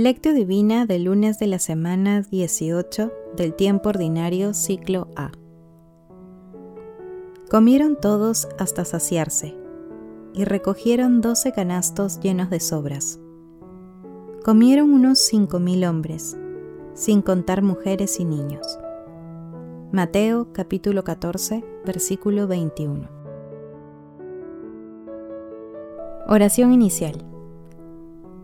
Lectio Divina del lunes de la semana 18 del tiempo ordinario ciclo A. Comieron todos hasta saciarse y recogieron doce canastos llenos de sobras. Comieron unos cinco mil hombres, sin contar mujeres y niños. Mateo capítulo 14, versículo 21. Oración inicial.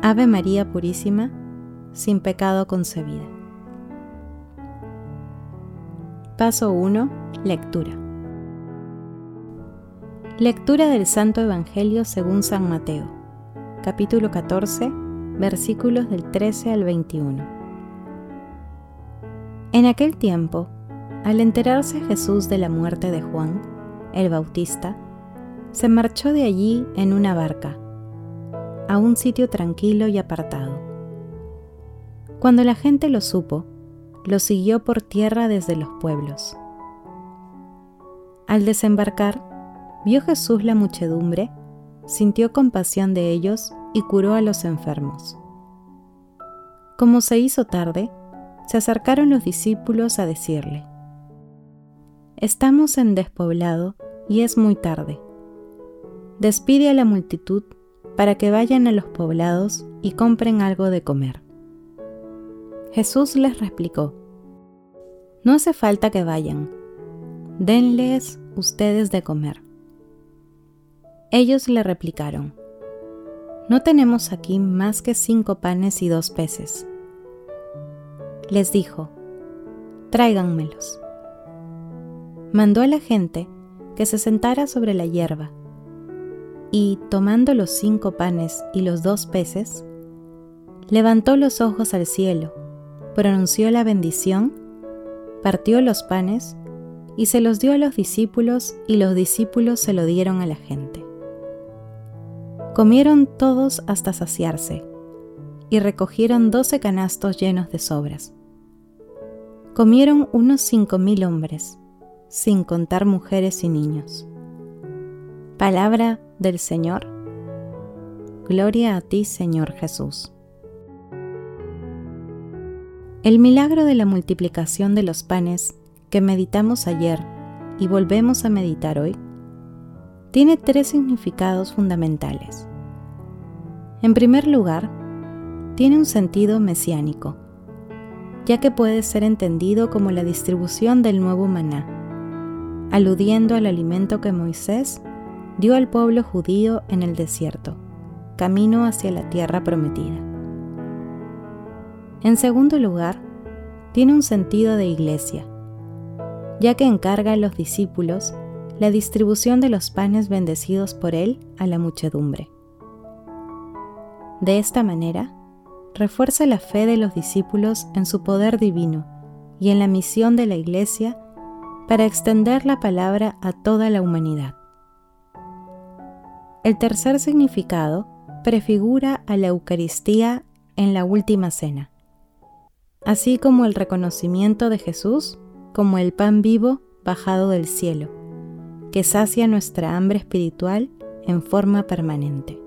Ave María Purísima, sin pecado concebida. Paso 1. Lectura. Lectura del Santo Evangelio según San Mateo, capítulo 14, versículos del 13 al 21. En aquel tiempo, al enterarse Jesús de la muerte de Juan, el Bautista, se marchó de allí en una barca, a un sitio tranquilo y apartado. Cuando la gente lo supo, lo siguió por tierra desde los pueblos. Al desembarcar, Vio Jesús la muchedumbre, sintió compasión de ellos y curó a los enfermos. Como se hizo tarde, se acercaron los discípulos a decirle, Estamos en despoblado y es muy tarde. Despide a la multitud para que vayan a los poblados y compren algo de comer. Jesús les replicó, No hace falta que vayan, denles ustedes de comer. Ellos le replicaron, No tenemos aquí más que cinco panes y dos peces. Les dijo, Tráiganmelos. Mandó a la gente que se sentara sobre la hierba, y tomando los cinco panes y los dos peces, levantó los ojos al cielo, pronunció la bendición, partió los panes y se los dio a los discípulos y los discípulos se lo dieron a la gente. Comieron todos hasta saciarse, y recogieron doce canastos llenos de sobras. Comieron unos cinco mil hombres, sin contar mujeres y niños. Palabra del Señor. Gloria a ti, Señor Jesús. El milagro de la multiplicación de los panes que meditamos ayer y volvemos a meditar hoy tiene tres significados fundamentales. En primer lugar, tiene un sentido mesiánico, ya que puede ser entendido como la distribución del nuevo maná, aludiendo al alimento que Moisés dio al pueblo judío en el desierto, camino hacia la tierra prometida. En segundo lugar, tiene un sentido de iglesia, ya que encarga a los discípulos la distribución de los panes bendecidos por Él a la muchedumbre. De esta manera, refuerza la fe de los discípulos en su poder divino y en la misión de la Iglesia para extender la palabra a toda la humanidad. El tercer significado prefigura a la Eucaristía en la Última Cena, así como el reconocimiento de Jesús como el pan vivo bajado del cielo que sacia nuestra hambre espiritual en forma permanente.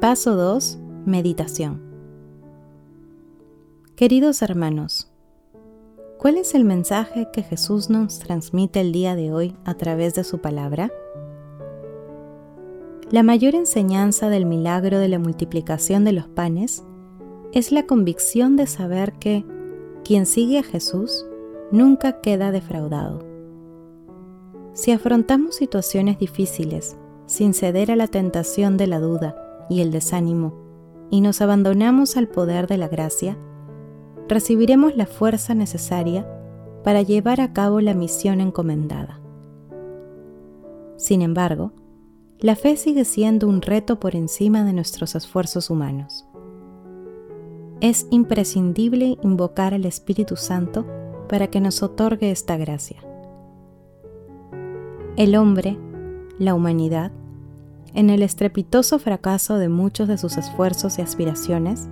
Paso 2. Meditación. Queridos hermanos, ¿cuál es el mensaje que Jesús nos transmite el día de hoy a través de su palabra? La mayor enseñanza del milagro de la multiplicación de los panes es la convicción de saber que quien sigue a Jesús nunca queda defraudado. Si afrontamos situaciones difíciles sin ceder a la tentación de la duda y el desánimo, y nos abandonamos al poder de la gracia, recibiremos la fuerza necesaria para llevar a cabo la misión encomendada. Sin embargo, la fe sigue siendo un reto por encima de nuestros esfuerzos humanos, es imprescindible invocar al Espíritu Santo para que nos otorgue esta gracia. El hombre, la humanidad, en el estrepitoso fracaso de muchos de sus esfuerzos y aspiraciones,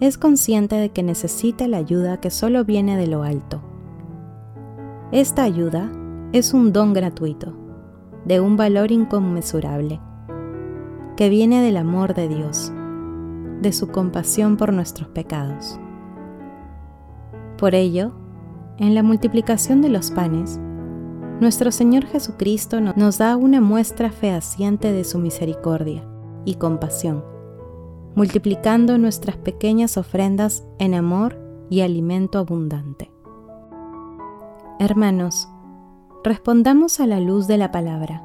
es consciente de que necesita la ayuda que solo viene de lo alto. Esta ayuda es un don gratuito, de un valor inconmensurable, que viene del amor de Dios, de su compasión por nuestros pecados. Por ello, en la multiplicación de los panes, nuestro Señor Jesucristo nos da una muestra fehaciente de su misericordia y compasión multiplicando nuestras pequeñas ofrendas en amor y alimento abundante. Hermanos, respondamos a la luz de la palabra.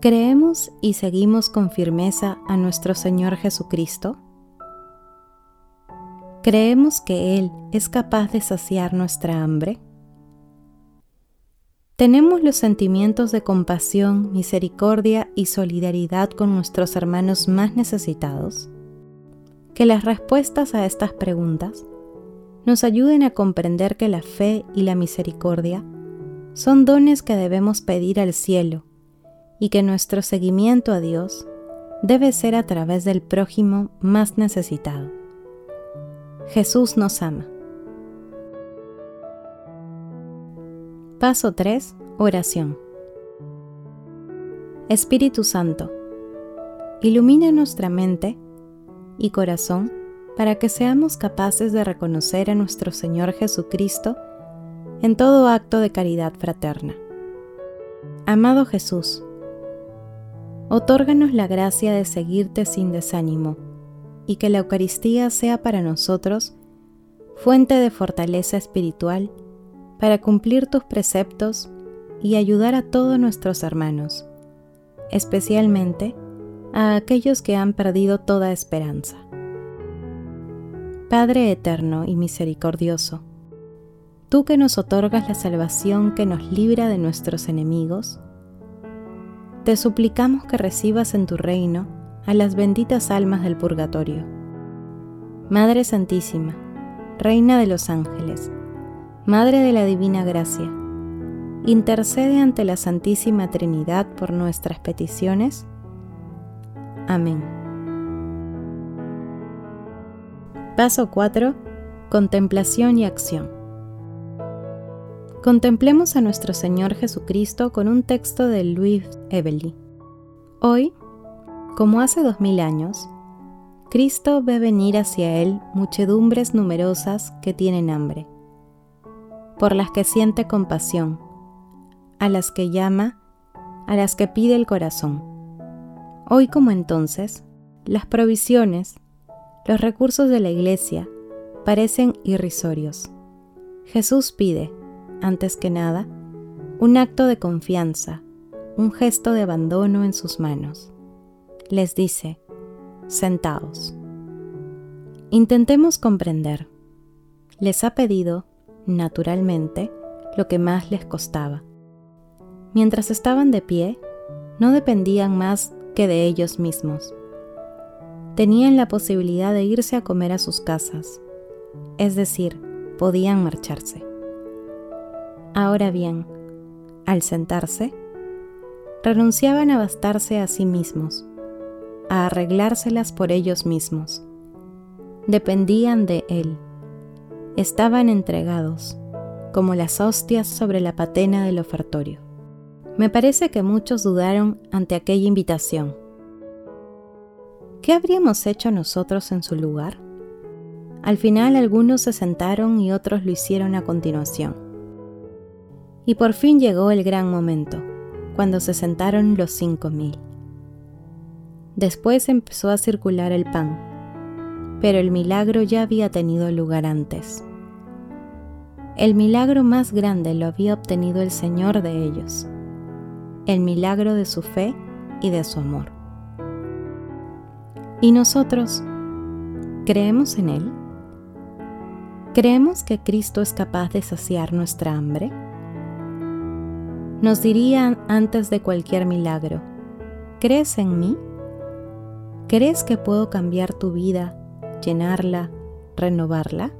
¿Creemos y seguimos con firmeza a nuestro Señor Jesucristo? ¿Creemos que Él es capaz de saciar nuestra hambre? ¿Tenemos los sentimientos de compasión, misericordia y solidaridad con nuestros hermanos más necesitados? Que las respuestas a estas preguntas nos ayuden a comprender que la fe y la misericordia son dones que debemos pedir al cielo y que nuestro seguimiento a Dios debe ser a través del prójimo más necesitado. Jesús nos ama. Paso 3. Oración. Espíritu Santo, ilumina nuestra mente y corazón para que seamos capaces de reconocer a nuestro Señor Jesucristo en todo acto de caridad fraterna. Amado Jesús, otórganos la gracia de seguirte sin desánimo y que la Eucaristía sea para nosotros fuente de fortaleza espiritual para cumplir tus preceptos y ayudar a todos nuestros hermanos, especialmente a aquellos que han perdido toda esperanza. Padre eterno y misericordioso, tú que nos otorgas la salvación que nos libra de nuestros enemigos, te suplicamos que recibas en tu reino a las benditas almas del purgatorio. Madre Santísima, Reina de los ángeles, Madre de la Divina Gracia, intercede ante la Santísima Trinidad por nuestras peticiones. Amén. Paso 4. Contemplación y acción. Contemplemos a nuestro Señor Jesucristo con un texto de Louis Evely. Hoy, como hace dos mil años, Cristo ve venir hacia Él muchedumbres numerosas que tienen hambre por las que siente compasión, a las que llama, a las que pide el corazón. Hoy como entonces, las provisiones, los recursos de la iglesia parecen irrisorios. Jesús pide, antes que nada, un acto de confianza, un gesto de abandono en sus manos. Les dice, sentaos. Intentemos comprender. Les ha pedido naturalmente, lo que más les costaba. Mientras estaban de pie, no dependían más que de ellos mismos. Tenían la posibilidad de irse a comer a sus casas, es decir, podían marcharse. Ahora bien, al sentarse, renunciaban a bastarse a sí mismos, a arreglárselas por ellos mismos. Dependían de Él estaban entregados, como las hostias sobre la patena del ofertorio. Me parece que muchos dudaron ante aquella invitación. ¿Qué habríamos hecho nosotros en su lugar? Al final algunos se sentaron y otros lo hicieron a continuación. Y por fin llegó el gran momento, cuando se sentaron los cinco mil. Después empezó a circular el pan pero el milagro ya había tenido lugar antes. El milagro más grande lo había obtenido el Señor de ellos, el milagro de su fe y de su amor. ¿Y nosotros creemos en Él? ¿Creemos que Cristo es capaz de saciar nuestra hambre? Nos dirían antes de cualquier milagro, ¿crees en mí? ¿Crees que puedo cambiar tu vida llenarla, renovarla?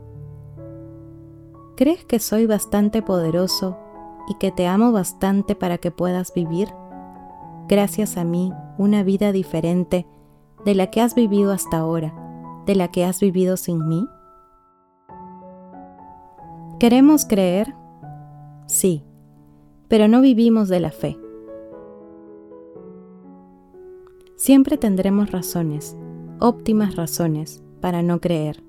¿Crees que soy bastante poderoso y que te amo bastante para que puedas vivir, gracias a mí, una vida diferente de la que has vivido hasta ahora, de la que has vivido sin mí? ¿Queremos creer? Sí, pero no vivimos de la fe. Siempre tendremos razones, óptimas razones, para no creer.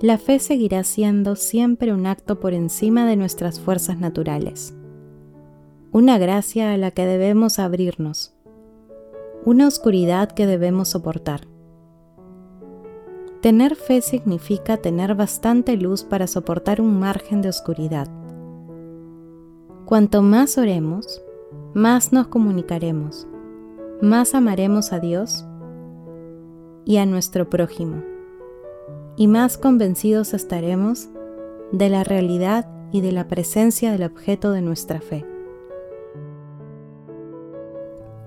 La fe seguirá siendo siempre un acto por encima de nuestras fuerzas naturales, una gracia a la que debemos abrirnos, una oscuridad que debemos soportar. Tener fe significa tener bastante luz para soportar un margen de oscuridad. Cuanto más oremos, más nos comunicaremos, más amaremos a Dios y a nuestro prójimo, y más convencidos estaremos de la realidad y de la presencia del objeto de nuestra fe.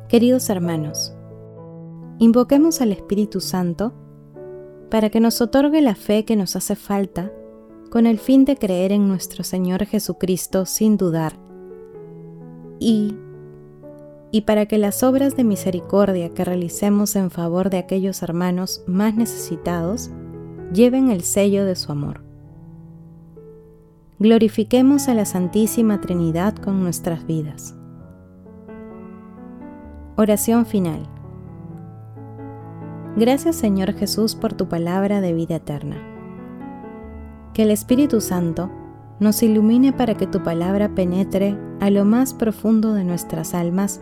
Queridos hermanos, invoquemos al Espíritu Santo para que nos otorgue la fe que nos hace falta con el fin de creer en nuestro Señor Jesucristo sin dudar y y para que las obras de misericordia que realicemos en favor de aquellos hermanos más necesitados lleven el sello de su amor. Glorifiquemos a la Santísima Trinidad con nuestras vidas. Oración final. Gracias Señor Jesús por tu palabra de vida eterna. Que el Espíritu Santo nos ilumine para que tu palabra penetre a lo más profundo de nuestras almas